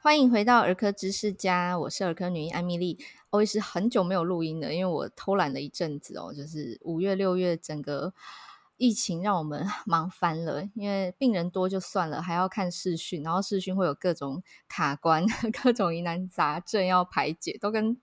欢迎回到儿科知识家，我是儿科女医艾米丽。我也是很久没有录音了，因为我偷懒了一阵子哦，就是五月、六月整个疫情让我们 忙翻了，因为病人多就算了，还要看视讯，然后视讯会有各种卡关、各种疑难杂症要排解，都跟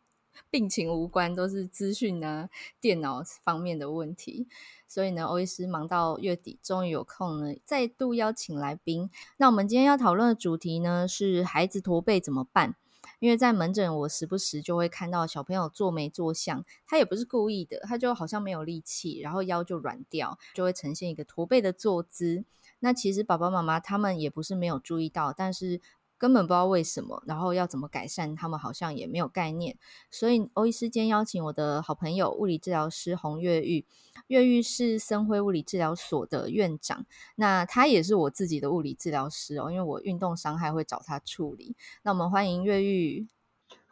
病情无关，都是资讯啊、电脑方面的问题。所以呢，欧医师忙到月底，终于有空呢，再度邀请来宾。那我们今天要讨论的主题呢，是孩子驼背怎么办？因为在门诊，我时不时就会看到小朋友坐没坐相，他也不是故意的，他就好像没有力气，然后腰就软掉，就会呈现一个驼背的坐姿。那其实爸爸妈妈他们也不是没有注意到，但是。根本不知道为什么，然后要怎么改善，他们好像也没有概念。所以欧医师今天邀请我的好朋友物理治疗师洪越狱，越狱是森辉物理治疗所的院长，那他也是我自己的物理治疗师哦，因为我运动伤害会找他处理。那我们欢迎越狱。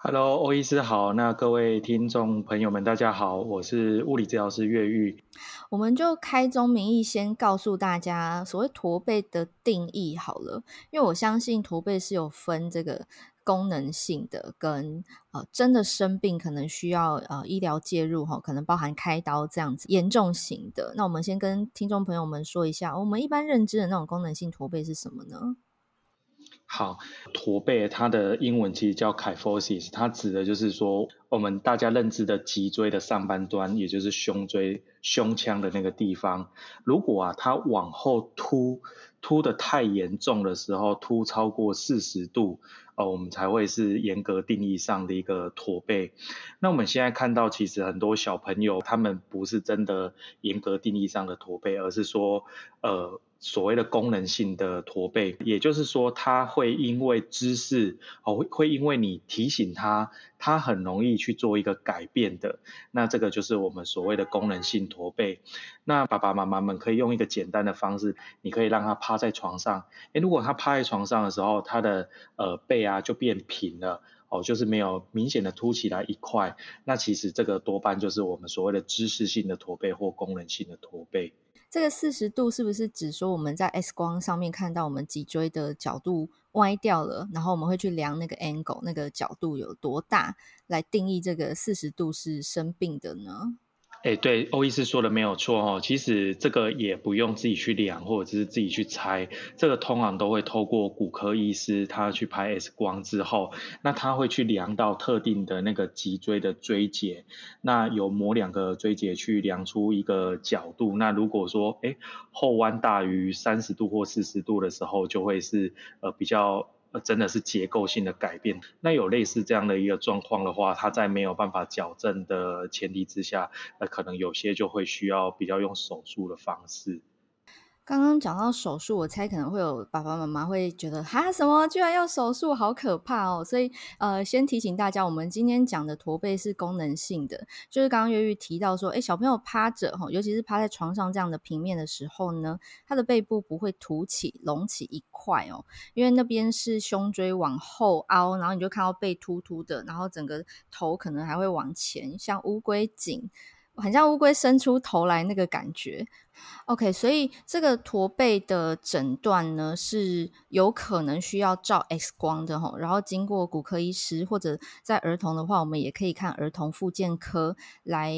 Hello，欧医师好。那各位听众朋友们，大家好，我是物理治疗师越育。我们就开宗明义，先告诉大家所谓驼背的定义好了，因为我相信驼背是有分这个功能性的跟呃真的生病可能需要呃医疗介入哈，可能包含开刀这样子严重型的。那我们先跟听众朋友们说一下，我们一般认知的那种功能性驼背是什么呢？好，驼背它的英文其实叫 kyphosis，它指的就是说我们大家认知的脊椎的上半端，也就是胸椎、胸腔的那个地方，如果啊它往后凸，凸的太严重的时候，凸超过四十度，呃，我们才会是严格定义上的一个驼背。那我们现在看到，其实很多小朋友他们不是真的严格定义上的驼背，而是说，呃。所谓的功能性的驼背，也就是说，他会因为姿势哦，会因为你提醒他，他很容易去做一个改变的。那这个就是我们所谓的功能性驼背。那爸爸妈妈们可以用一个简单的方式，你可以让他趴在床上。诶，如果他趴在床上的时候，他的呃背啊就变平了哦，就是没有明显的凸起来一块。那其实这个多半就是我们所谓的姿势性的驼背或功能性的驼背。这个四十度是不是指说我们在 X 光上面看到我们脊椎的角度歪掉了，然后我们会去量那个 angle 那个角度有多大，来定义这个四十度是生病的呢？哎，对，欧医师说的没有错哦。其实这个也不用自己去量，或者是自己去猜，这个通常都会透过骨科医师他去拍 X 光之后，那他会去量到特定的那个脊椎的椎节，那有某两个椎节去量出一个角度。那如果说哎后弯大于三十度或四十度的时候，就会是呃比较。真的是结构性的改变。那有类似这样的一个状况的话，它在没有办法矫正的前提之下，那，可能有些就会需要比较用手术的方式。刚刚讲到手术，我猜可能会有爸爸妈妈会觉得哈，什么居然要手术，好可怕哦！所以呃，先提醒大家，我们今天讲的驼背是功能性的，就是刚刚越育提到说，诶，小朋友趴着哈，尤其是趴在床上这样的平面的时候呢，他的背部不会凸起、隆起一块哦，因为那边是胸椎往后凹，然后你就看到背凸凸的，然后整个头可能还会往前，像乌龟颈。很像乌龟伸出头来那个感觉，OK，所以这个驼背的诊断呢，是有可能需要照 X 光的吼，然后经过骨科医师或者在儿童的话，我们也可以看儿童复健科来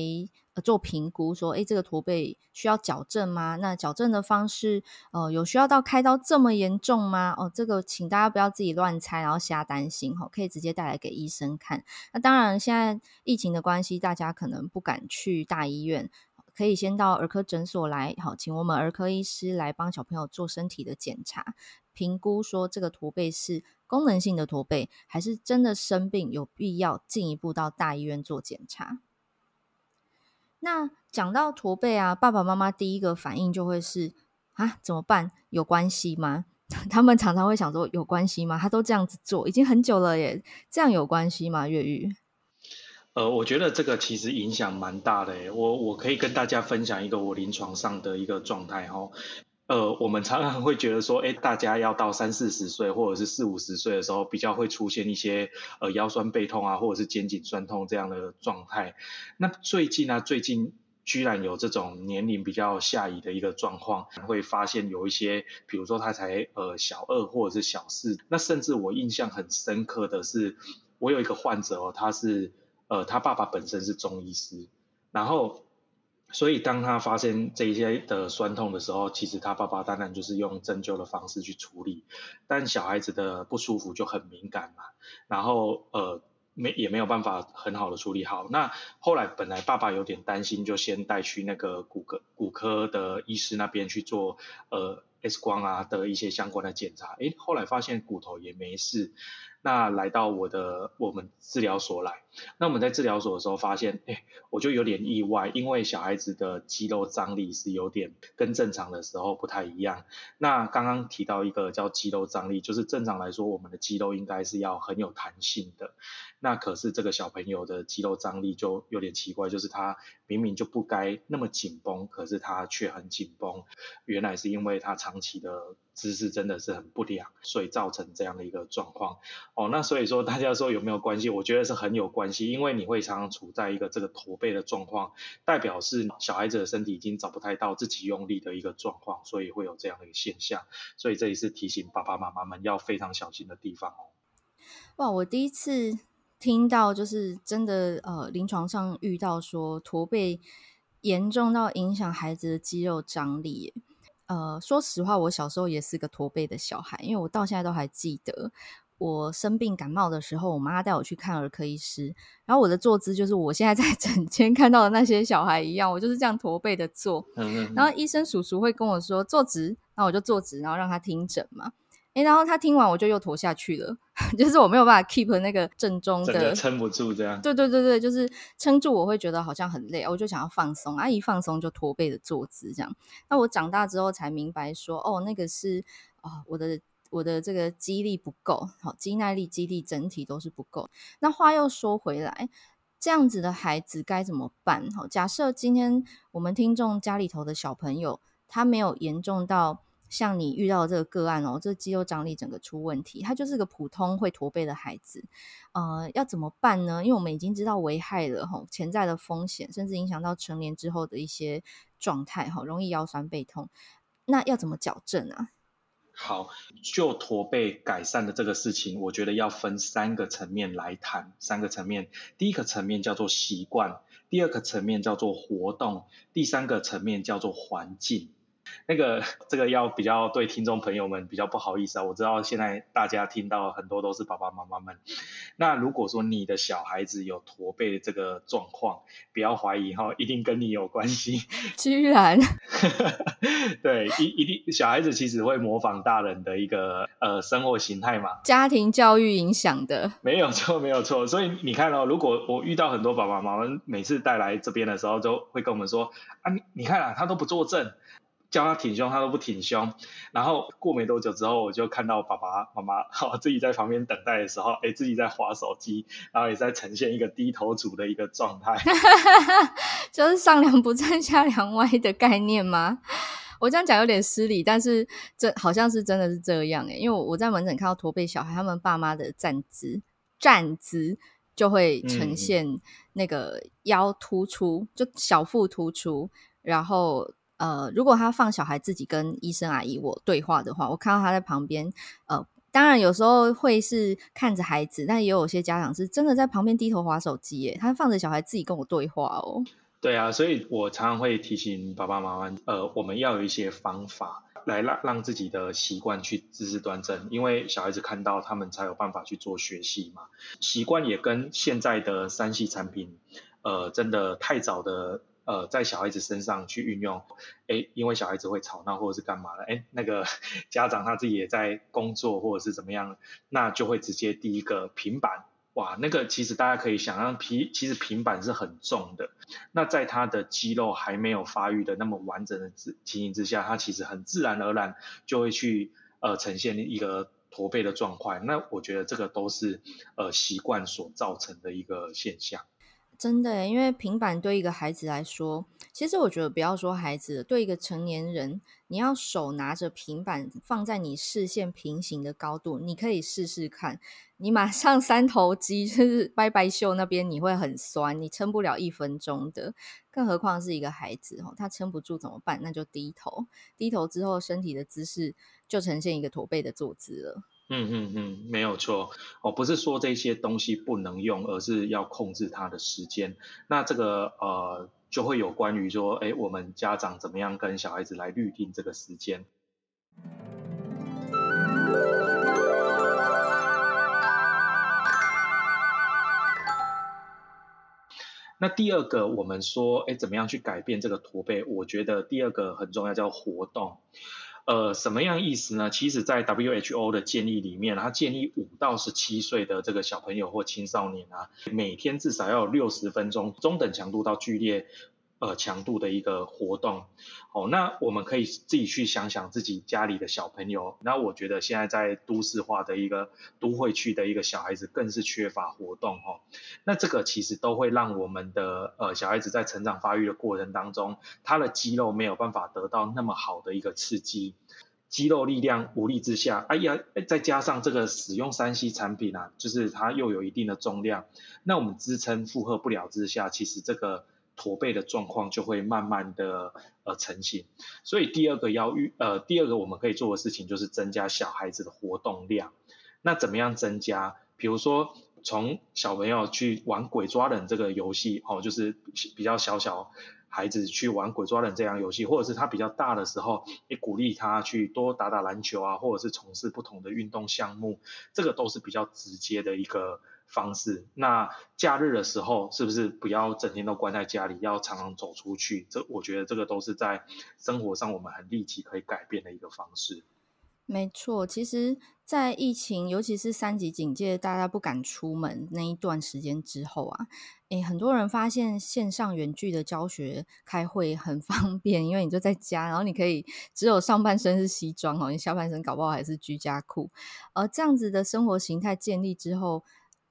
做评估，说，诶，这个驼背需要矫正吗？那矫正的方式，呃，有需要到开刀这么严重吗？哦，这个请大家不要自己乱猜，然后瞎担心哈，可以直接带来给医生看。那当然，现在疫情的关系，大家可能不敢去大医院，可以先到儿科诊所来，好，请我们儿科医师来帮小朋友做身体的检查，评估说这个驼背是功能性的驼背，还是真的生病，有必要进一步到大医院做检查。那讲到驼背啊，爸爸妈妈第一个反应就会是啊，怎么办？有关系吗？他们常常会想说，有关系吗？他都这样子做，已经很久了耶，这样有关系吗？越狱？呃，我觉得这个其实影响蛮大的耶。我我可以跟大家分享一个我临床上的一个状态哈。呃，我们常常会觉得说，哎，大家要到三四十岁或者是四五十岁的时候，比较会出现一些呃腰酸背痛啊，或者是肩颈酸痛这样的状态。那最近呢、最近居然有这种年龄比较下移的一个状况，会发现有一些，比如说他才呃小二或者是小四，那甚至我印象很深刻的是，我有一个患者哦，他是呃他爸爸本身是中医师，然后所以当他发现这些的酸痛的时候，其实他爸爸当然就是用针灸的方式去处理，但小孩子的不舒服就很敏感嘛，然后呃。没也没有办法很好的处理好。那后来本来爸爸有点担心，就先带去那个骨科骨科的医师那边去做呃 X 光啊的一些相关的检查。诶，后来发现骨头也没事。那来到我的我们治疗所来，那我们在治疗所的时候发现，诶，我就有点意外，因为小孩子的肌肉张力是有点跟正常的时候不太一样。那刚刚提到一个叫肌肉张力，就是正常来说，我们的肌肉应该是要很有弹性的。那可是这个小朋友的肌肉张力就有点奇怪，就是他明明就不该那么紧绷，可是他却很紧绷。原来是因为他长期的姿势真的是很不良，所以造成这样的一个状况。哦，那所以说大家说有没有关系？我觉得是很有关系，因为你会常常处在一个这个驼背的状况，代表是小孩子的身体已经找不太到自己用力的一个状况，所以会有这样的一个现象。所以这也是提醒爸爸妈妈们要非常小心的地方哦。哇，我第一次。听到就是真的，呃，临床上遇到说驼背严重到影响孩子的肌肉张力。呃，说实话，我小时候也是个驼背的小孩，因为我到现在都还记得，我生病感冒的时候，我妈带我去看儿科医师，然后我的坐姿就是我现在在 诊间看到的那些小孩一样，我就是这样驼背的坐。然后医生叔叔会跟我说坐直，然后我就坐直，然后让他听诊嘛。诶，然后他听完我就又驼下去了，就是我没有办法 keep 那个正中的，撑不住这样。对对对对，就是撑住我会觉得好像很累，我就想要放松，啊一放松就驼背的坐姿这样。那我长大之后才明白说，哦，那个是哦我的我的这个肌力不够，好肌耐力、肌力整体都是不够。那话又说回来，这样子的孩子该怎么办？好，假设今天我们听众家里头的小朋友他没有严重到。像你遇到的这个个案哦，这肌肉张力整个出问题，他就是个普通会驼背的孩子，呃，要怎么办呢？因为我们已经知道危害了吼，潜在的风险，甚至影响到成年之后的一些状态哈，容易腰酸背痛，那要怎么矫正啊？好，就驼背改善的这个事情，我觉得要分三个层面来谈，三个层面，第一个层面叫做习惯，第二个层面叫做活动，第三个层面叫做环境。那个这个要比较对听众朋友们比较不好意思啊，我知道现在大家听到很多都是爸爸妈妈们。那如果说你的小孩子有驼背的这个状况，不要怀疑哈，一定跟你有关系。居然，对，一一定小孩子其实会模仿大人的一个呃生活形态嘛，家庭教育影响的，没有错，没有错。所以你看哦，如果我遇到很多爸爸妈妈每次带来这边的时候，都会跟我们说啊，你你看啊，他都不坐正。叫他挺胸，他都不挺胸。然后过没多久之后，我就看到爸爸妈妈好自己在旁边等待的时候，哎，自己在划手机，然后也在呈现一个低头族的一个状态，就是上梁不正下梁歪的概念吗？我这样讲有点失礼，但是这好像是真的是这样诶，因为我我在门诊看到驼背小孩，他们爸妈的站姿站姿就会呈现那个腰突出，嗯、就小腹突出，然后。呃，如果他放小孩自己跟医生阿姨我对话的话，我看到他在旁边，呃，当然有时候会是看着孩子，但也有些家长是真的在旁边低头滑手机，耶，他放着小孩自己跟我对话哦。对啊，所以我常常会提醒爸爸妈妈，呃，我们要有一些方法来让让自己的习惯去姿势端正，因为小孩子看到他们才有办法去做学习嘛。习惯也跟现在的 3C 产品，呃，真的太早的。呃，在小孩子身上去运用，诶，因为小孩子会吵闹或者是干嘛的，诶，那个家长他自己也在工作或者是怎么样，那就会直接第一个平板，哇，那个其实大家可以想象，平其实平板是很重的，那在他的肌肉还没有发育的那么完整的情形之下，他其实很自然而然就会去呃呈现一个驼背的状况，那我觉得这个都是呃习惯所造成的一个现象。真的，因为平板对一个孩子来说，其实我觉得不要说孩子，对一个成年人，你要手拿着平板放在你视线平行的高度，你可以试试看，你马上三头肌就是拜拜袖那边你会很酸，你撑不了一分钟的，更何况是一个孩子哦，他撑不住怎么办？那就低头，低头之后身体的姿势就呈现一个驼背的坐姿了。嗯嗯嗯，没有错哦，不是说这些东西不能用，而是要控制它的时间。那这个呃，就会有关于说，哎，我们家长怎么样跟小孩子来预定这个时间？那第二个，我们说，哎，怎么样去改变这个驼背？我觉得第二个很重要，叫活动。呃，什么样意思呢？其实，在 WHO 的建议里面，他建议五到十七岁的这个小朋友或青少年啊，每天至少要有六十分钟中等强度到剧烈。呃，强度的一个活动，哦，那我们可以自己去想想自己家里的小朋友。那我觉得现在在都市化的一个都会区的一个小孩子，更是缺乏活动，哈、哦。那这个其实都会让我们的呃小孩子在成长发育的过程当中，他的肌肉没有办法得到那么好的一个刺激，肌肉力量无力之下，哎呀，再加上这个使用三 C 产品啊，就是它又有一定的重量，那我们支撑负荷不了之下，其实这个。驼背的状况就会慢慢的呃成型，所以第二个要预呃第二个我们可以做的事情就是增加小孩子的活动量。那怎么样增加？比如说从小朋友去玩鬼抓人这个游戏哦，就是比较小小孩子去玩鬼抓人这样游戏，或者是他比较大的时候，也鼓励他去多打打篮球啊，或者是从事不同的运动项目，这个都是比较直接的一个。方式，那假日的时候是不是不要整天都关在家里，要常常走出去？这我觉得这个都是在生活上我们很立即可以改变的一个方式。没错，其实，在疫情，尤其是三级警戒，大家不敢出门那一段时间之后啊，诶，很多人发现线上远距的教学开会很方便，因为你就在家，然后你可以只有上半身是西装哦，你下半身搞不好还是居家裤，而这样子的生活形态建立之后。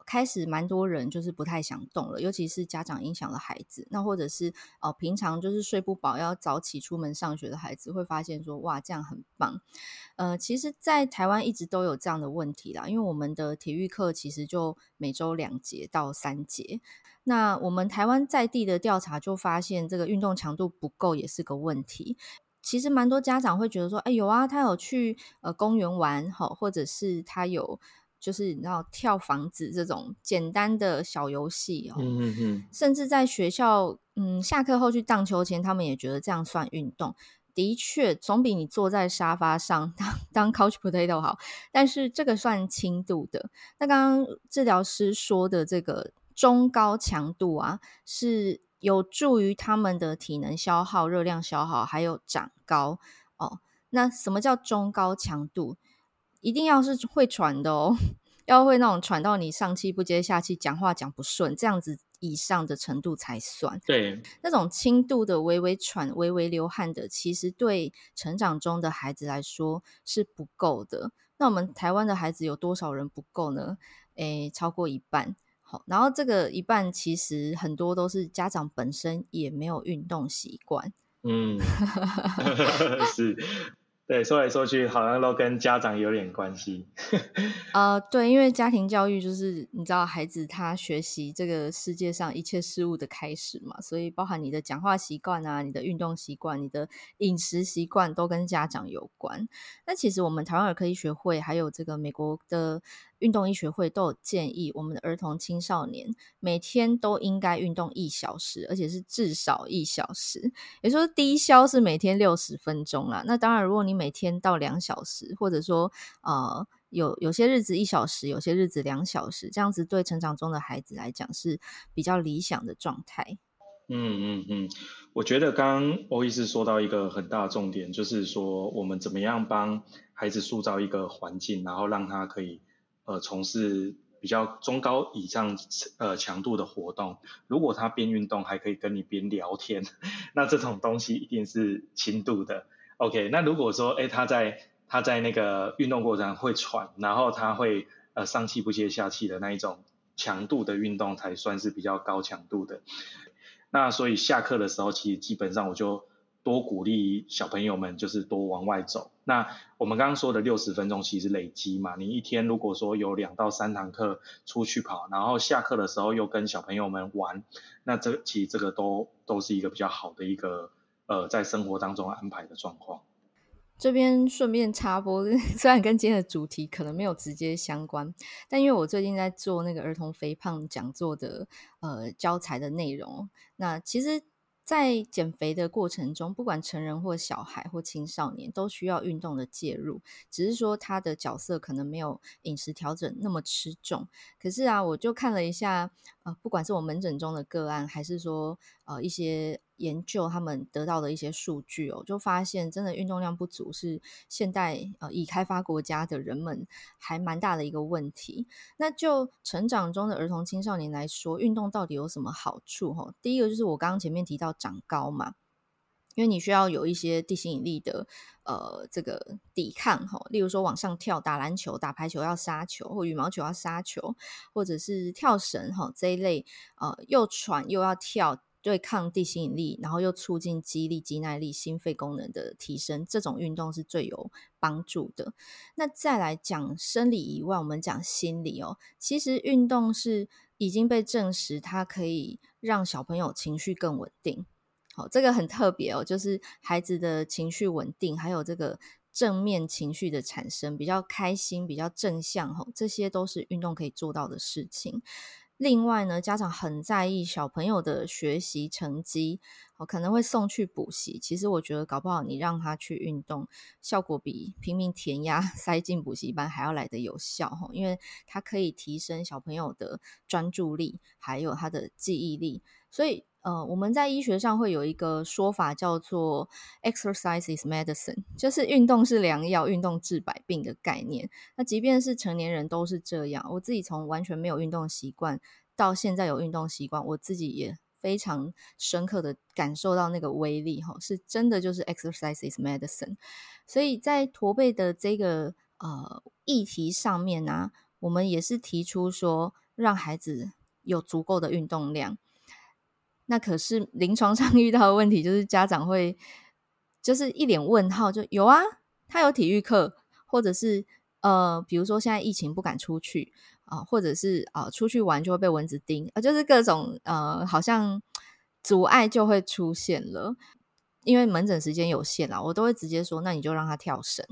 开始蛮多人就是不太想动了，尤其是家长影响了孩子，那或者是呃平常就是睡不饱要早起出门上学的孩子，会发现说哇，这样很棒。呃，其实，在台湾一直都有这样的问题啦，因为我们的体育课其实就每周两节到三节，那我们台湾在地的调查就发现这个运动强度不够也是个问题。其实蛮多家长会觉得说，哎有啊，他有去呃公园玩好，或者是他有。就是你知道跳房子这种简单的小游戏哦，嗯嗯嗯，甚至在学校，嗯，下课后去荡秋千，他们也觉得这样算运动。的确，总比你坐在沙发上当当 couch potato 好。但是这个算轻度的。那刚刚治疗师说的这个中高强度啊，是有助于他们的体能消耗、热量消耗，还有长高哦。那什么叫中高强度？一定要是会喘的哦，要会那种喘到你上气不接下气，讲话讲不顺，这样子以上的程度才算。对，那种轻度的微微喘、微微流汗的，其实对成长中的孩子来说是不够的。那我们台湾的孩子有多少人不够呢？诶，超过一半。好，然后这个一半其实很多都是家长本身也没有运动习惯。嗯，是。对，说来说去好像都跟家长有点关系。呃，对，因为家庭教育就是你知道，孩子他学习这个世界上一切事物的开始嘛，所以包含你的讲话习惯啊、你的运动习惯、你的饮食习惯都跟家长有关。那其实我们台湾儿科医学会还有这个美国的。运动医学会都有建议，我们的儿童青少年每天都应该运动一小时，而且是至少一小时。也就是说，低消是每天六十分钟啦。那当然，如果你每天到两小时，或者说呃有有些日子一小时，有些日子两小时，这样子对成长中的孩子来讲是比较理想的状态。嗯嗯嗯，我觉得刚刚欧医师说到一个很大的重点，就是说我们怎么样帮孩子塑造一个环境，然后让他可以。呃，从事比较中高以上呃强度的活动，如果他边运动还可以跟你边聊天，那这种东西一定是轻度的。OK，那如果说，哎，他在他在那个运动过程会喘，然后他会呃上气不接下气的那一种强度的运动才算是比较高强度的。那所以下课的时候，其实基本上我就多鼓励小朋友们，就是多往外走。那我们刚刚说的六十分钟其实累积嘛，你一天如果说有两到三堂课出去跑，然后下课的时候又跟小朋友们玩，那这其实这个都都是一个比较好的一个呃在生活当中安排的状况。这边顺便插播，虽然跟今天的主题可能没有直接相关，但因为我最近在做那个儿童肥胖讲座的呃教材的内容，那其实。在减肥的过程中，不管成人或小孩或青少年，都需要运动的介入。只是说他的角色可能没有饮食调整那么吃重。可是啊，我就看了一下，呃，不管是我门诊中的个案，还是说呃一些。研究他们得到的一些数据哦，就发现真的运动量不足是现代呃已开发国家的人们还蛮大的一个问题。那就成长中的儿童青少年来说，运动到底有什么好处？哈，第一个就是我刚刚前面提到长高嘛，因为你需要有一些地心引力的呃这个抵抗哈，例如说往上跳、打篮球、打排球要杀球，或羽毛球要杀球，或者是跳绳哈这一类呃又喘又要跳。对抗地心引力，然后又促进肌力、肌耐力、心肺功能的提升，这种运动是最有帮助的。那再来讲生理以外，我们讲心理哦。其实运动是已经被证实，它可以让小朋友情绪更稳定。好，这个很特别哦，就是孩子的情绪稳定，还有这个正面情绪的产生，比较开心、比较正向，吼，这些都是运动可以做到的事情。另外呢，家长很在意小朋友的学习成绩，哦，可能会送去补习。其实我觉得，搞不好你让他去运动，效果比拼命填鸭 塞进补习班还要来得有效吼，因为它可以提升小朋友的专注力，还有他的记忆力，所以。呃，我们在医学上会有一个说法叫做 “exercise is medicine”，就是运动是良药，运动治百病的概念。那即便是成年人都是这样。我自己从完全没有运动习惯到现在有运动习惯，我自己也非常深刻的感受到那个威力，哈，是真的就是 “exercise is medicine”。所以在驼背的这个呃议题上面呢、我们也是提出说，让孩子有足够的运动量。那可是临床上 遇到的问题，就是家长会就是一脸问号，就有啊，他有体育课，或者是呃，比如说现在疫情不敢出去啊、或者是啊、出去玩就会被蚊子叮啊、就是各种呃好像阻碍就会出现了。因为门诊时间有限啦，我都会直接说，那你就让他跳绳，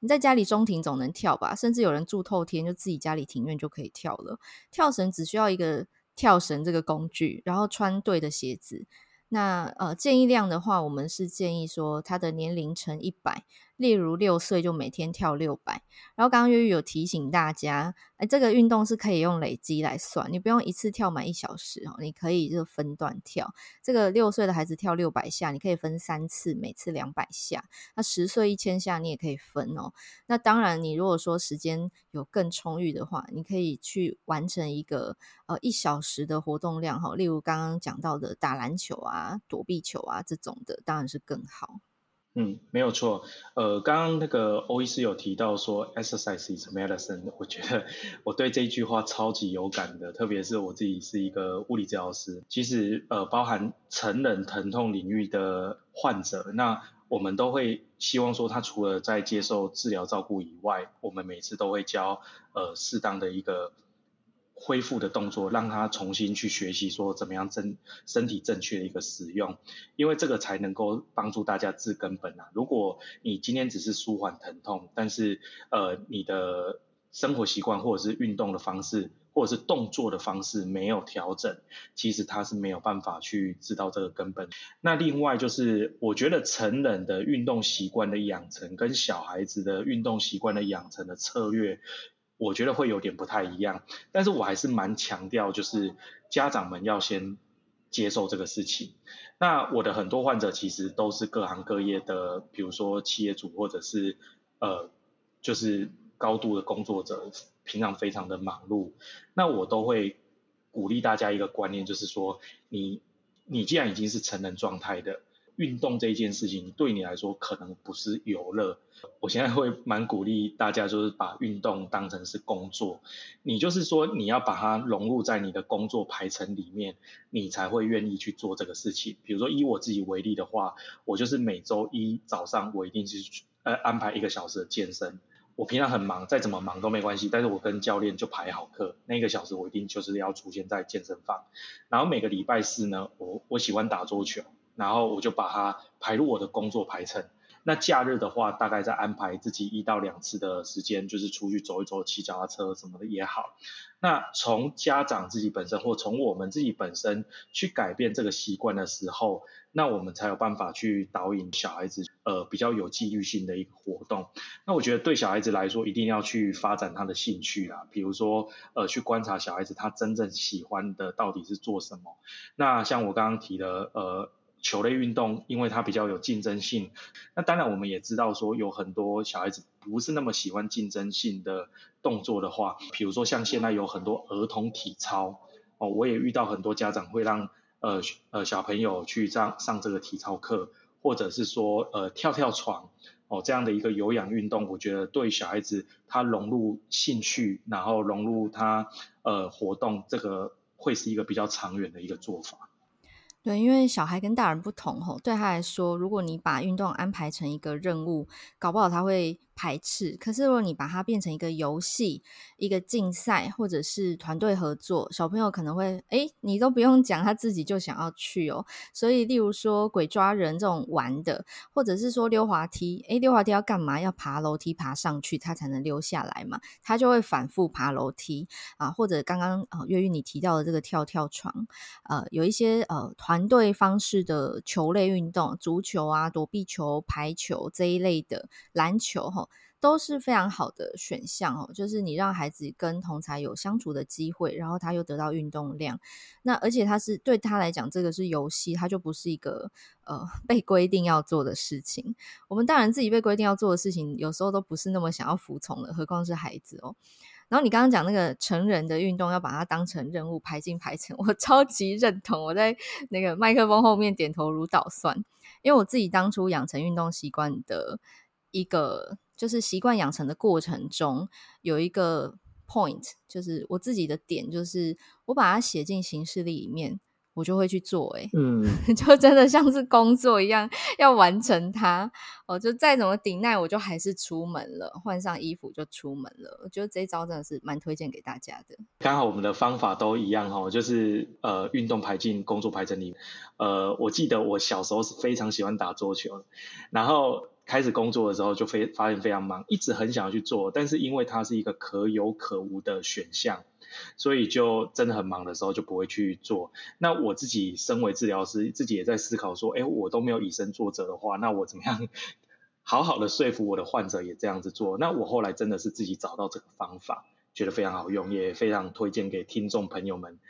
你在家里中庭总能跳吧，甚至有人住透天，就自己家里庭院就可以跳了。跳绳只需要一个。跳绳这个工具，然后穿对的鞋子。那呃，建议量的话，我们是建议说，他的年龄乘一百。例如六岁就每天跳六百，然后刚刚月月有提醒大家，哎，这个运动是可以用累积来算，你不用一次跳满一小时哦，你可以就分段跳。这个六岁的孩子跳六百下，你可以分三次，每次两百下。那十岁一千下你也可以分哦。那当然，你如果说时间有更充裕的话，你可以去完成一个呃一小时的活动量哈，例如刚刚讲到的打篮球啊、躲避球啊这种的，当然是更好。嗯，没有错。呃，刚刚那个欧医师有提到说，exercise is medicine。我觉得我对这句话超级有感的，特别是我自己是一个物理治疗师。其实，呃，包含成人疼痛领域的患者，那我们都会希望说，他除了在接受治疗照顾以外，我们每次都会教呃适当的一个。恢复的动作，让他重新去学习说怎么样正身体正确的一个使用，因为这个才能够帮助大家治根本啊。如果你今天只是舒缓疼痛，但是呃你的生活习惯或者是运动的方式或者是动作的方式没有调整，其实他是没有办法去知道这个根本。那另外就是我觉得成人的运动习惯的养成跟小孩子的运动习惯的养成的策略。我觉得会有点不太一样，但是我还是蛮强调，就是家长们要先接受这个事情。那我的很多患者其实都是各行各业的，比如说企业主或者是呃，就是高度的工作者，平常非常的忙碌。那我都会鼓励大家一个观念，就是说你你既然已经是成人状态的，运动这一件事情对你来说可能不是游乐。我现在会蛮鼓励大家，就是把运动当成是工作。你就是说你要把它融入在你的工作排程里面，你才会愿意去做这个事情。比如说以我自己为例的话，我就是每周一早上我一定是呃安排一个小时的健身。我平常很忙，再怎么忙都没关系，但是我跟教练就排好课，那一个小时我一定就是要出现在健身房。然后每个礼拜四呢，我我喜欢打桌球，然后我就把它排入我的工作排程。那假日的话，大概再安排自己一到两次的时间，就是出去走一走，骑脚踏车什么的也好。那从家长自己本身，或从我们自己本身去改变这个习惯的时候，那我们才有办法去导引小孩子，呃，比较有纪律性的一个活动。那我觉得对小孩子来说，一定要去发展他的兴趣啦，比如说，呃，去观察小孩子他真正喜欢的到底是做什么。那像我刚刚提的，呃。球类运动，因为它比较有竞争性。那当然，我们也知道说有很多小孩子不是那么喜欢竞争性的动作的话，比如说像现在有很多儿童体操哦，我也遇到很多家长会让呃呃小朋友去上上这个体操课，或者是说呃跳跳床哦这样的一个有氧运动，我觉得对小孩子他融入兴趣，然后融入他呃活动，这个会是一个比较长远的一个做法。对，因为小孩跟大人不同吼，对他来说，如果你把运动安排成一个任务，搞不好他会排斥。可是如果你把它变成一个游戏、一个竞赛，或者是团队合作，小朋友可能会，诶，你都不用讲，他自己就想要去哦。所以，例如说鬼抓人这种玩的，或者是说溜滑梯，诶，溜滑梯要干嘛？要爬楼梯爬上去，他才能溜下来嘛。他就会反复爬楼梯啊，或者刚刚呃月玉你提到的这个跳跳床，呃，有一些呃团队方式的球类运动，足球啊、躲避球、排球这一类的，篮球哈。都是非常好的选项哦，就是你让孩子跟同才有相处的机会，然后他又得到运动量，那而且他是对他来讲，这个是游戏，他就不是一个呃被规定要做的事情。我们大人自己被规定要做的事情，有时候都不是那么想要服从的，何况是孩子哦。然后你刚刚讲那个成人的运动要把它当成任务排进排程，我超级认同，我在那个麦克风后面点头如捣蒜，因为我自己当初养成运动习惯的一个。就是习惯养成的过程中，有一个 point，就是我自己的点，就是我把它写进行事历里面，我就会去做，欸，嗯，就真的像是工作一样要完成它。哦，就再怎么顶耐，我就还是出门了，换上衣服就出门了。我觉得这一招真的是蛮推荐给大家的。刚好我们的方法都一样哈，就是呃，运动排进工作排程里。呃，我记得我小时候是非常喜欢打桌球，然后。开始工作的时候就非发现非常忙，一直很想要去做，但是因为它是一个可有可无的选项，所以就真的很忙的时候就不会去做。那我自己身为治疗师，自己也在思考说，哎，我都没有以身作则的话，那我怎么样好好的说服我的患者也这样子做？那我后来真的是自己找到这个方法，觉得非常好用，也非常推荐给听众朋友们。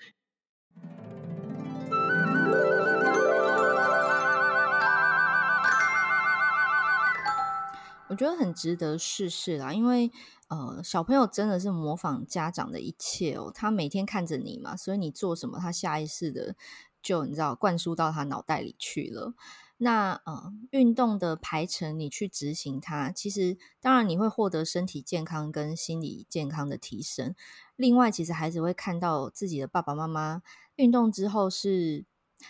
我觉得很值得试试啦，因为呃，小朋友真的是模仿家长的一切哦。他每天看着你嘛，所以你做什么，他下意识的就你知道灌输到他脑袋里去了。那呃，运动的排程你去执行它，其实当然你会获得身体健康跟心理健康的提升。另外，其实孩子会看到自己的爸爸妈妈运动之后是。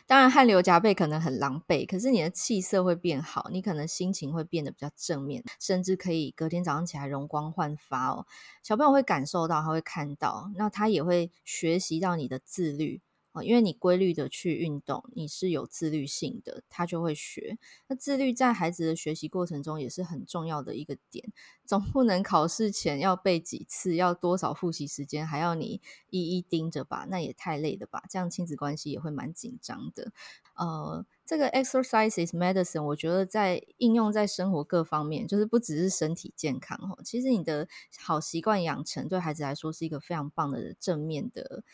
当然，汗流浃背可能很狼狈，可是你的气色会变好，你可能心情会变得比较正面，甚至可以隔天早上起来容光焕发哦。小朋友会感受到，他会看到，那他也会学习到你的自律。因为你规律的去运动，你是有自律性的，他就会学。那自律在孩子的学习过程中也是很重要的一个点，总不能考试前要背几次，要多少复习时间，还要你一一盯着吧？那也太累了吧？这样亲子关系也会蛮紧张的。呃，这个 exercises medicine，我觉得在应用在生活各方面，就是不只是身体健康哦，其实你的好习惯养成，对孩子来说是一个非常棒的正面的。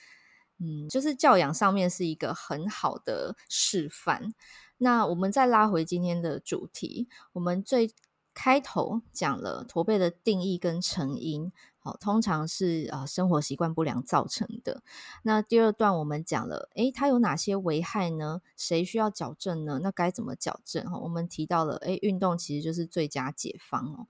嗯，就是教养上面是一个很好的示范。那我们再拉回今天的主题，我们最开头讲了驼背的定义跟成因，好，通常是呃生活习惯不良造成的。那第二段我们讲了，诶，它有哪些危害呢？谁需要矫正呢？那该怎么矫正？哈，我们提到了，诶，运动其实就是最佳解方哦。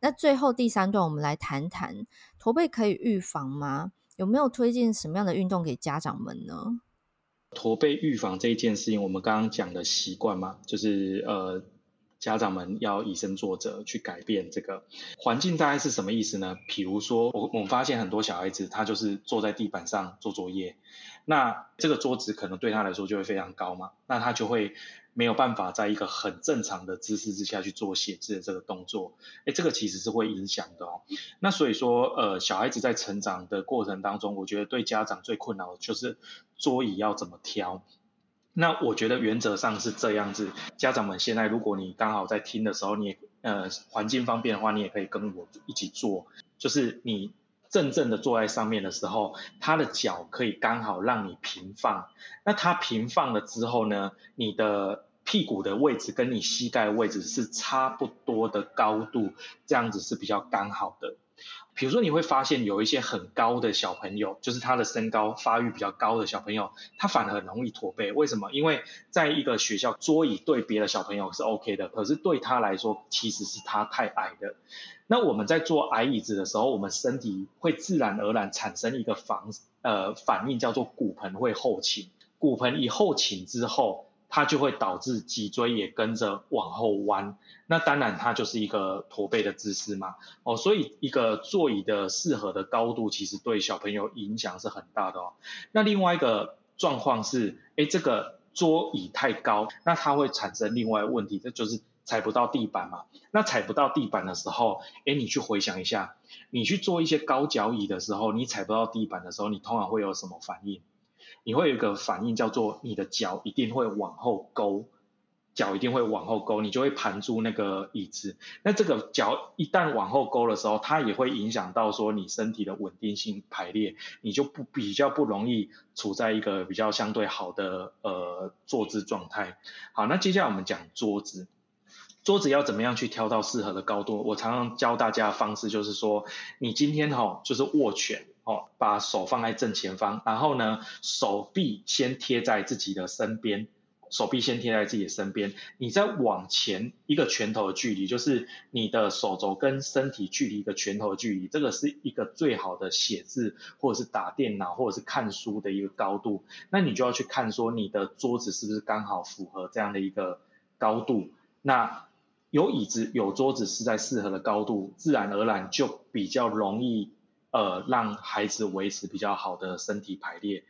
那最后第三段，我们来谈谈驼背可以预防吗？有没有推荐什么样的运动给家长们呢？驼背预防这一件事情，我们刚刚讲的习惯嘛，就是呃。家长们要以身作则，去改变这个环境，大概是什么意思呢？比如说，我我们发现很多小孩子，他就是坐在地板上做作业，那这个桌子可能对他来说就会非常高嘛，那他就会没有办法在一个很正常的姿势之下去做写字的这个动作，诶，这个其实是会影响的哦。那所以说，呃，小孩子在成长的过程当中，我觉得对家长最困扰的就是桌椅要怎么挑。那我觉得原则上是这样子，家长们现在如果你刚好在听的时候，你也呃环境方便的话，你也可以跟我一起做，就是你正正的坐在上面的时候，他的脚可以刚好让你平放。那他平放了之后呢，你的屁股的位置跟你膝盖的位置是差不多的高度，这样子是比较刚好的。比如说你会发现有一些很高的小朋友，就是他的身高发育比较高的小朋友，他反而很容易驼背。为什么？因为在一个学校，桌椅对别的小朋友是 OK 的，可是对他来说，其实是他太矮的。那我们在坐矮椅子的时候，我们身体会自然而然产生一个反呃反应，叫做骨盆会后倾。骨盆一后倾之后，它就会导致脊椎也跟着往后弯，那当然它就是一个驼背的姿势嘛。哦，所以一个座椅的适合的高度，其实对小朋友影响是很大的哦。那另外一个状况是，诶，这个桌椅太高，那它会产生另外一个问题，这就是踩不到地板嘛。那踩不到地板的时候，诶，你去回想一下，你去做一些高脚椅的时候，你踩不到地板的时候，你通常会有什么反应？你会有一个反应叫做你的脚一定会往后勾，脚一定会往后勾，你就会盘住那个椅子。那这个脚一旦往后勾的时候，它也会影响到说你身体的稳定性排列，你就不比较不容易处在一个比较相对好的呃坐姿状态。好，那接下来我们讲桌子，桌子要怎么样去挑到适合的高度？我常常教大家的方式就是说，你今天哈、就是握拳。哦，把手放在正前方，然后呢，手臂先贴在自己的身边，手臂先贴在自己的身边，你再往前一个拳头的距离，就是你的手肘跟身体距离一个拳头的距离，这个是一个最好的写字或者是打电脑或者是看书的一个高度。那你就要去看说你的桌子是不是刚好符合这样的一个高度。那有椅子有桌子是在适合的高度，自然而然就比较容易。呃，让孩子维持比较好的身体排列。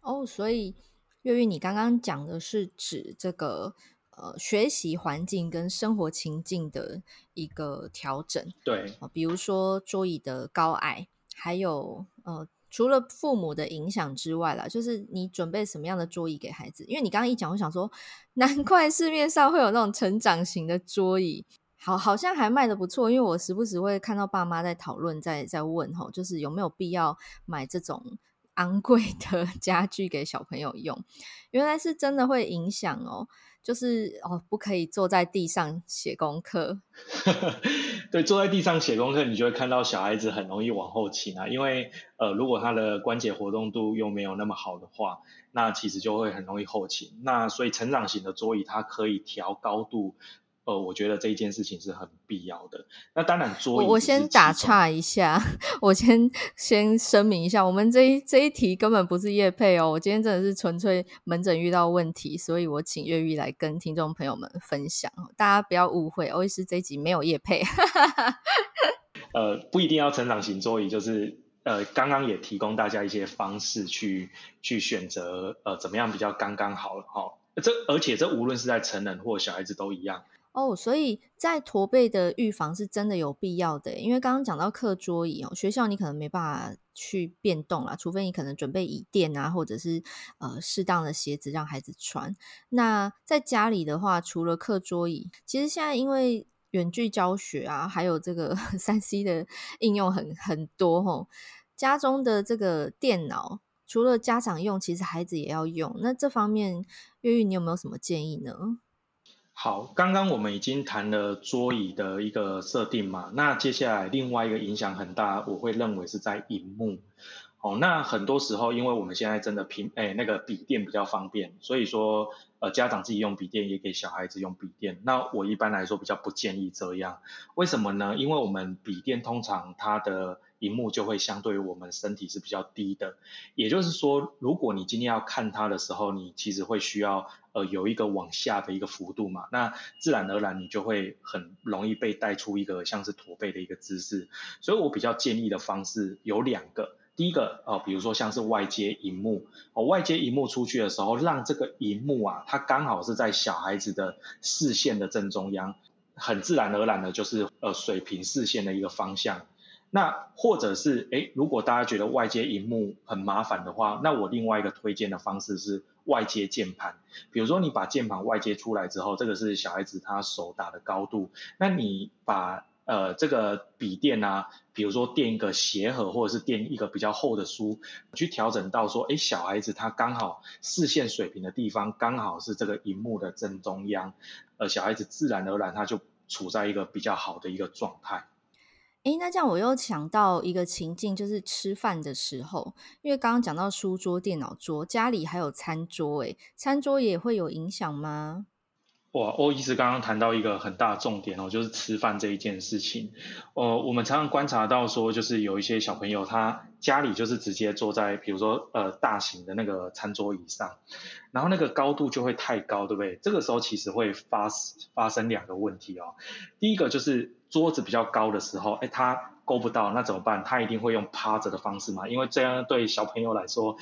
哦，所以月月，你刚刚讲的是指这个呃学习环境跟生活情境的一个调整。对，呃，比如说桌椅的高矮，还有呃除了父母的影响之外啦，就是你准备什么样的桌椅给孩子？因为你刚刚一讲，我想说，难怪市面上会有那种成长型的桌椅。好，好像还卖得不错，因为我时不时会看到爸妈在讨论，在在问吼，就是有没有必要买这种 昂贵的 家具给小朋友用？原来是真的会影响哦，就是哦，不可以坐在地上写功课。对，坐在地上写功课，你就会看到小孩子很容易往后倾啊，因为呃，如果他的关节活动度又没有那么好的话，那其实就会很容易后倾。那所以成长型的桌椅它可以调高度。呃，我觉得这一件事情是很必要的。那当然，桌椅我先打岔一下，我先先声明一下，我们这一这一题根本不是业配哦。我今天真的是纯粹门诊遇到问题，所以我请越狱来跟听众朋友们分享，大家不要误会，欧医师这一集没有业配。呃，不一定要成长型桌椅，就是呃，刚刚也提供大家一些方式去去选择，呃，怎么样比较刚刚好了哈。这而且这无论是在成人或小孩子都一样。哦所以在驼背的预防是真的有必要的，因为刚刚讲到课桌椅哦，学校你可能没办法去变动啦，除非你可能准备椅垫啊，或者是呃适当的鞋子让孩子穿。那在家里的话，除了课桌椅，其实现在因为远距教学啊，还有这个 三 C 的应用很很多吼，家中的这个电脑除了家长用，其实孩子也要用。那这方面，月玉你有没有什么建议呢？好，刚刚我们已经谈了桌椅的一个设定嘛，那接下来另外一个影响很大，我会认为是在荧幕。哦，那很多时候，因为我们现在真的平，哎，那个笔电比较方便，所以说，呃，家长自己用笔电也给小孩子用笔电。那我一般来说比较不建议这样，为什么呢？因为我们笔电通常它的萤幕就会相对于我们身体是比较低的，也就是说，如果你今天要看它的时候，你其实会需要，呃，有一个往下的一个幅度嘛，那自然而然你就会很容易被带出一个像是驼背的一个姿势。所以我比较建议的方式有两个。第一个哦，比如说像是外接荧幕哦，外接荧幕出去的时候，让这个荧幕啊，它刚好是在小孩子的视线的正中央，很自然而然的就是呃水平视线的一个方向。那或者是诶，如果大家觉得外接荧幕很麻烦的话，那我另外一个推荐的方式是外接键盘。比如说你把键盘外接出来之后，这个是小孩子他手打的高度，那你把。呃，这个笔电啊，比如说垫一个鞋盒，或者是垫一个比较厚的书，去调整到说，哎，小孩子他刚好视线水平的地方，刚好是这个荧幕的正中央，呃，小孩子自然而然他就处在一个比较好的一个状态。哎，那这样我又想到一个情境，就是吃饭的时候，因为刚刚讲到书桌、电脑桌，家里还有餐桌，哎，餐桌也会有影响吗？哇，欧医师刚刚谈到一个很大重点哦，就是吃饭这一件事情。呃，我们常常观察到说，就是有一些小朋友他家里就是直接坐在，比如说呃大型的那个餐桌椅上，然后那个高度就会太高，对不对？这个时候其实会发发生两个问题哦。第一个就是桌子比较高的时候，哎，他够不到，那怎么办？他一定会用趴着的方式嘛，因为这样对小朋友来说。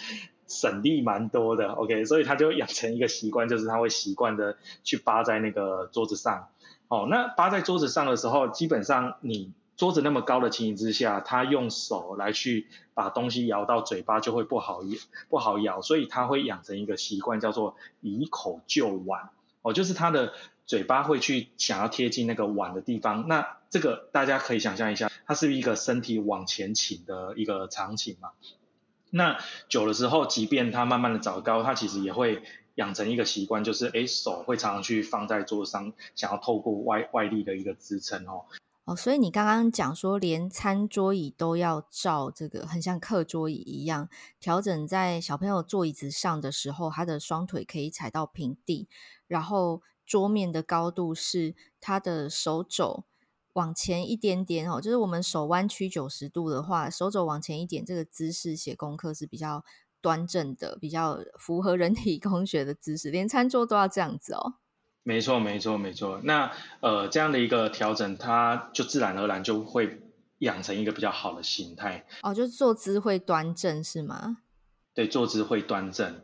省力蛮多的，OK，所以他就养成一个习惯，就是他会习惯的去扒在那个桌子上。哦，那扒在桌子上的时候，基本上你桌子那么高的情形之下，他用手来去把东西咬到嘴巴就会不好咬，不好咬，所以他会养成一个习惯，叫做以口就碗。哦，就是他的嘴巴会去想要贴近那个碗的地方。那这个大家可以想象一下，它是一个身体往前倾的一个场景嘛。那久了之后，即便他慢慢的长高，他其实也会养成一个习惯，就是诶手会常常去放在桌上，想要透过外外力的一个支撑哦。哦，所以你刚刚讲说，连餐桌椅都要照这个，很像课桌椅一样，调整在小朋友坐椅子上的时候，他的双腿可以踩到平地，然后桌面的高度是他的手肘。往前一点点哦，就是我们手弯曲九十度的话，手肘往前一点，这个姿势写功课是比较端正的，比较符合人体工学的姿势。连餐桌都要这样子哦。没错，没错，没错。那呃，这样的一个调整，它就自然而然就会养成一个比较好的形态。哦，就是坐姿会端正是吗？对，坐姿会端正。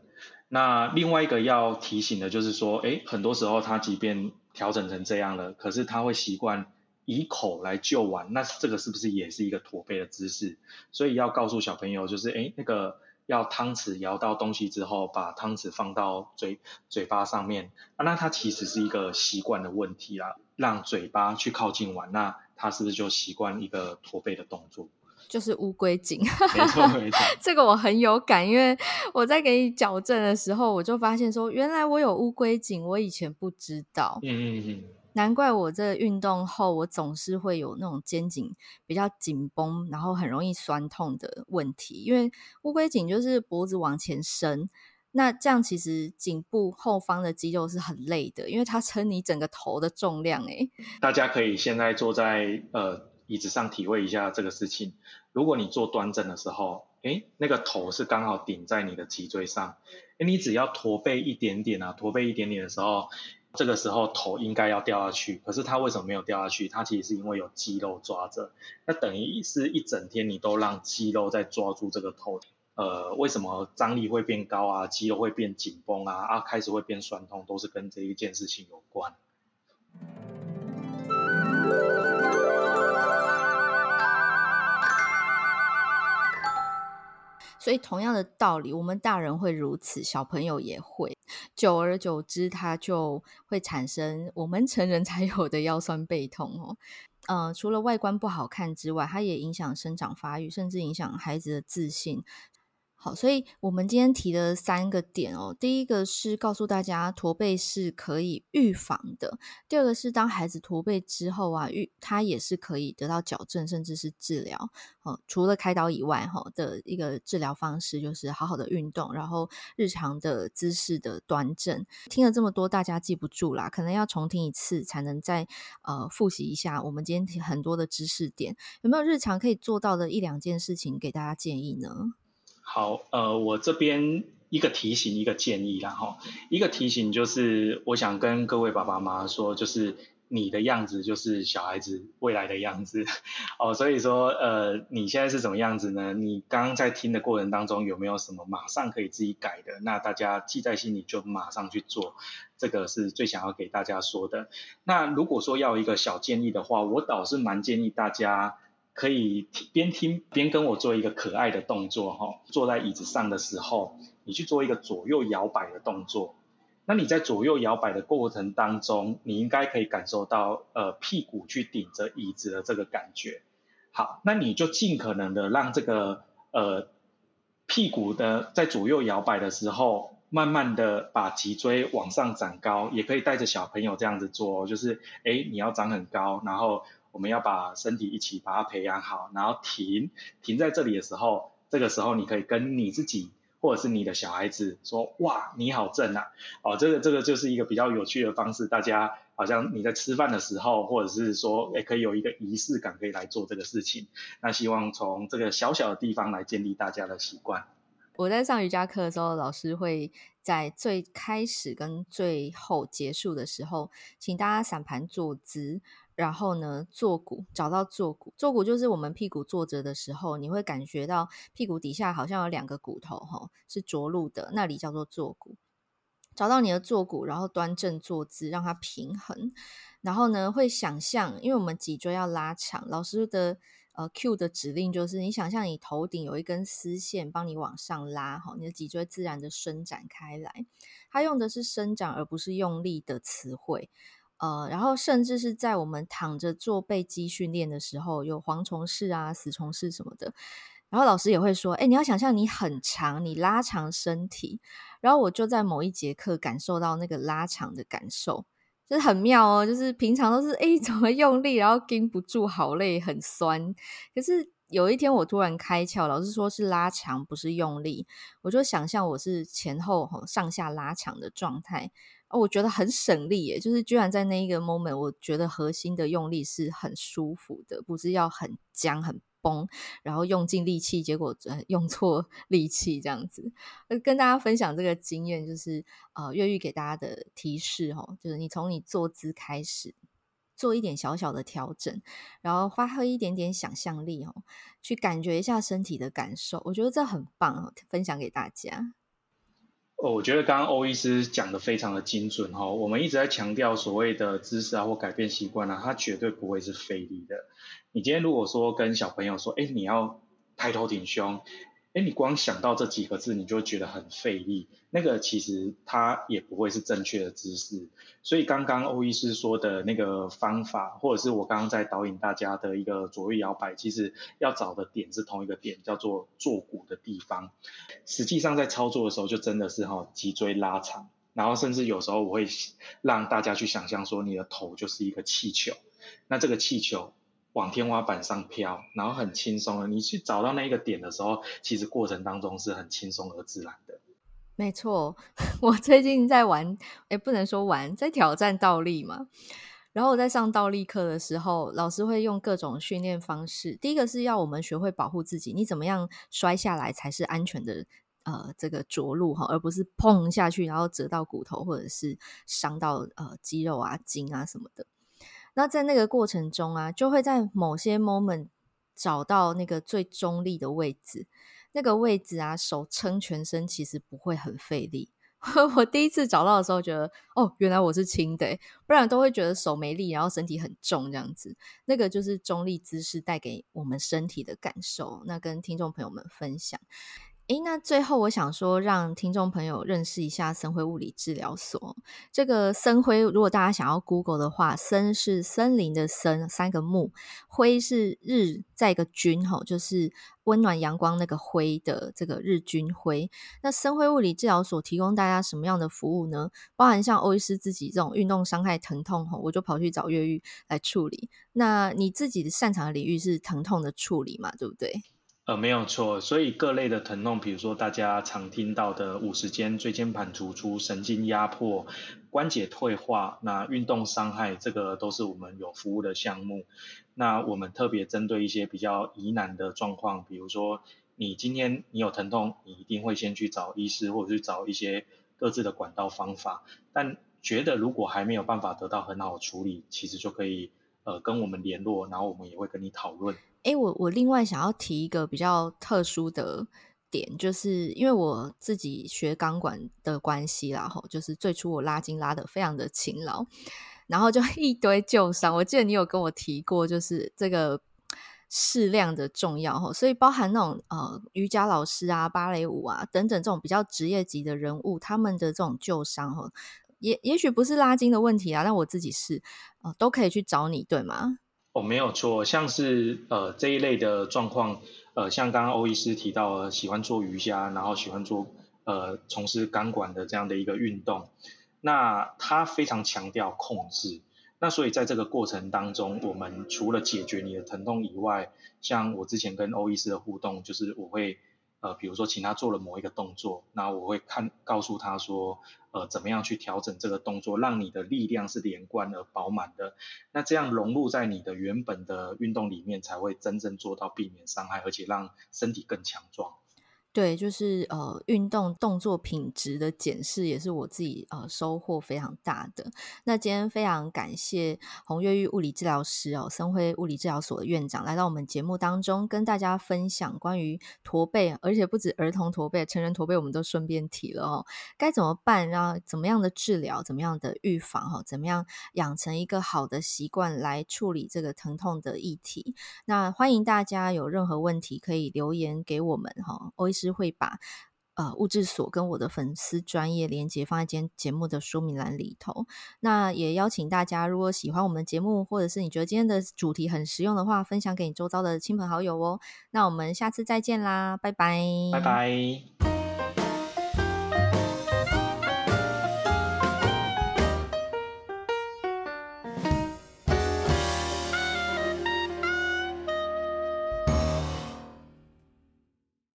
那另外一个要提醒的就是说，诶，很多时候他即便调整成这样了，可是他会习惯。以口来就碗，那这个是不是也是一个驼背的姿势？所以要告诉小朋友，就是诶那个要汤匙舀到东西之后，把汤匙放到嘴嘴巴上面，啊，那它其实是一个习惯的问题啦，让嘴巴去靠近碗，那他是不是就习惯一个驼背的动作？就是乌龟颈，没错没错，这个我很有感，因为我在给你矫正的时候，我就发现说，原来我有乌龟颈，我以前不知道。嗯嗯嗯。难怪我这运动后，我总是会有那种肩颈比较紧绷，然后很容易酸痛的问题。因为乌龟颈就是脖子往前伸，那这样其实颈部后方的肌肉是很累的，因为它撑你整个头的重量。诶，大家可以现在坐在呃椅子上体会一下这个事情。如果你坐端正的时候，诶，那个头是刚好顶在你的脊椎上，诶，你只要驼背一点点啊，驼背一点点的时候。这个时候头应该要掉下去，可是它为什么没有掉下去？它其实是因为有肌肉抓着，那等于是一整天你都让肌肉在抓住这个头。呃，为什么张力会变高啊？肌肉会变紧绷啊？啊，开始会变酸痛，都是跟这一件事情有关。所以同样的道理，我们大人会如此，小朋友也会。久而久之，他就会产生我们成人才有的腰酸背痛哦。呃，除了外观不好看之外，它也影响生长发育，甚至影响孩子的自信。好，所以我们今天提的三个点哦，第一个是告诉大家驼背是可以预防的；第二个是当孩子驼背之后啊，预他也是可以得到矫正，甚至是治疗。哦，除了开刀以外，哈的一个治疗方式就是好好的运动，然后日常的姿势的端正。听了这么多，大家记不住啦，可能要重听一次才能再呃复习一下。我们今天很多的知识点，有没有日常可以做到的一两件事情给大家建议呢？好，呃，我这边一个提醒，一个建议啦，哈，一个提醒就是，我想跟各位爸爸妈妈说，就是你的样子就是小孩子未来的样子，哦，所以说，呃，你现在是什么样子呢？你刚刚在听的过程当中有没有什么马上可以自己改的？那大家记在心里，就马上去做，这个是最想要给大家说的。那如果说要一个小建议的话，我倒是蛮建议大家。可以边听边跟我做一个可爱的动作哈，坐在椅子上的时候，你去做一个左右摇摆的动作。那你在左右摇摆的过程当中，你应该可以感受到呃屁股去顶着椅子的这个感觉。好，那你就尽可能的让这个呃屁股的在左右摇摆的时候，慢慢的把脊椎往上长高，也可以带着小朋友这样子做，就是诶你要长很高，然后。我们要把身体一起把它培养好，然后停停在这里的时候，这个时候你可以跟你自己或者是你的小孩子说：“哇，你好正啊！”哦，这个这个就是一个比较有趣的方式，大家好像你在吃饭的时候，或者是说，也可以有一个仪式感，可以来做这个事情。那希望从这个小小的地方来建立大家的习惯。我在上瑜伽课的时候，老师会在最开始跟最后结束的时候，请大家散盘坐姿。然后呢，坐骨找到坐骨，坐骨就是我们屁股坐着的时候，你会感觉到屁股底下好像有两个骨头，哈，是着陆的，那里叫做坐骨。找到你的坐骨，然后端正坐姿，让它平衡。然后呢，会想象，因为我们脊椎要拉长，老师的呃 Q 的指令就是，你想象你头顶有一根丝线帮你往上拉，哈，你的脊椎自然的伸展开来。它用的是伸展而不是用力的词汇。呃，然后甚至是在我们躺着做背肌训练的时候，有蝗虫式啊、死虫式什么的，然后老师也会说：“哎，你要想象你很长，你拉长身体。”然后我就在某一节课感受到那个拉长的感受，就是很妙哦。就是平常都是哎怎么用力，然后顶不住，好累，很酸。可是有一天我突然开窍，老师说是拉长，不是用力，我就想象我是前后上下拉长的状态。哦，我觉得很省力耶，就是居然在那一个 moment，我觉得核心的用力是很舒服的，不是要很僵很绷，然后用尽力气，结果 用错力气这样子。跟大家分享这个经验，就是呃，越狱给大家的提示哦，就是你从你坐姿开始做一点小小的调整，然后发挥一点点想象力哦，去感觉一下身体的感受，我觉得这很棒哦，分享给大家。哦，我觉得刚刚欧医师讲的非常的精准哈。我们一直在强调所谓的知识啊或改变习惯啊，它绝对不会是费力的。你今天如果说跟小朋友说，哎，你要抬头挺胸。哎，你光想到这几个字，你就觉得很费力。那个其实它也不会是正确的姿势。所以刚刚欧医师说的那个方法，或者是我刚刚在导引大家的一个左右摇摆，其实要找的点是同一个点，叫做坐骨的地方。实际上在操作的时候，就真的是哈脊椎拉长，然后甚至有时候我会让大家去想象说，你的头就是一个气球，那这个气球。往天花板上飘，然后很轻松的。你去找到那一个点的时候，其实过程当中是很轻松而自然的。没错，我最近在玩，诶，不能说玩，在挑战倒立嘛。然后我在上倒立课的时候，老师会用各种训练方式。第一个是要我们学会保护自己，你怎么样摔下来才是安全的？呃，这个着陆哈，而不是碰下去，然后折到骨头，或者是伤到呃肌肉啊、筋啊什么的。那在那个过程中啊，就会在某些 moment 找到那个最中立的位置，那个位置啊，手撑全身其实不会很费力。我第一次找到的时候，觉得哦，原来我是轻的，不然都会觉得手没力，然后身体很重这样子。那个就是中立姿势带给我们身体的感受。那跟听众朋友们分享。诶，那最后我想说，让听众朋友认识一下森辉物理治疗所。这个森辉，如果大家想要 Google 的话，森是森林的森，三个木；辉是日，再一个君，吼，就是温暖阳光那个辉的这个日君辉。那森辉物理治疗所提供大家什么样的服务呢？包含像欧医师自己这种运动伤害疼痛，吼，我就跑去找越狱来处理。那你自己的擅长的领域是疼痛的处理嘛？对不对？呃，没有错，所以各类的疼痛，比如说大家常听到的五十肩、椎间盘突出、神经压迫、关节退化，那运动伤害，这个都是我们有服务的项目。那我们特别针对一些比较疑难的状况，比如说你今天你有疼痛，你一定会先去找医师，或者去找一些各自的管道方法。但觉得如果还没有办法得到很好的处理，其实就可以呃跟我们联络，然后我们也会跟你讨论。哎，我我另外想要提一个比较特殊的点，就是因为我自己学钢管的关系啦，吼，就是最初我拉筋拉得非常的勤劳，然后就 一堆旧伤。我记得你有跟我提过，就是这个适量的重要，吼，所以包含那种呃瑜伽老师啊、芭蕾舞啊等等这种比较职业级的人物，他们的这种旧伤，吼，也也许不是拉筋的问题啊，但我自己是，呃，都可以去找你，对吗？哦，没有错，像是呃这一类的状况，呃，像刚刚欧医师提到了喜欢做瑜伽，然后喜欢做呃从事钢管的这样的一个运动，那他非常强调控制，那所以在这个过程当中，我们除了解决你的疼痛以外，像我之前跟欧医师的互动，就是我会。呃，比如说，请他做了某一个动作，那我会看告诉他说，呃，怎么样去调整这个动作，让你的力量是连贯而饱满的，那这样融入在你的原本的运动里面，才会真正做到避免伤害，而且让身体更强壮。对，就是呃，运动动作品质的检视也是我自己呃收获非常大的。那今天非常感谢红越狱物理治疗师哦，森辉物理治疗所的院长来到我们节目当中，跟大家分享关于驼背，而且不止儿童驼背，成人驼背我们都顺便提了哦。该怎么办？然后怎么样的治疗？怎么样的预防？哈，怎么样养成一个好的习惯来处理这个疼痛的议题？那欢迎大家有任何问题可以留言给我们哈，欧医师。是会把呃物质所跟我的粉丝专业连接放在今天节目的说明栏里头。那也邀请大家，如果喜欢我们的节目，或者是你觉得今天的主题很实用的话，分享给你周遭的亲朋好友哦。那我们下次再见啦，拜拜，拜拜。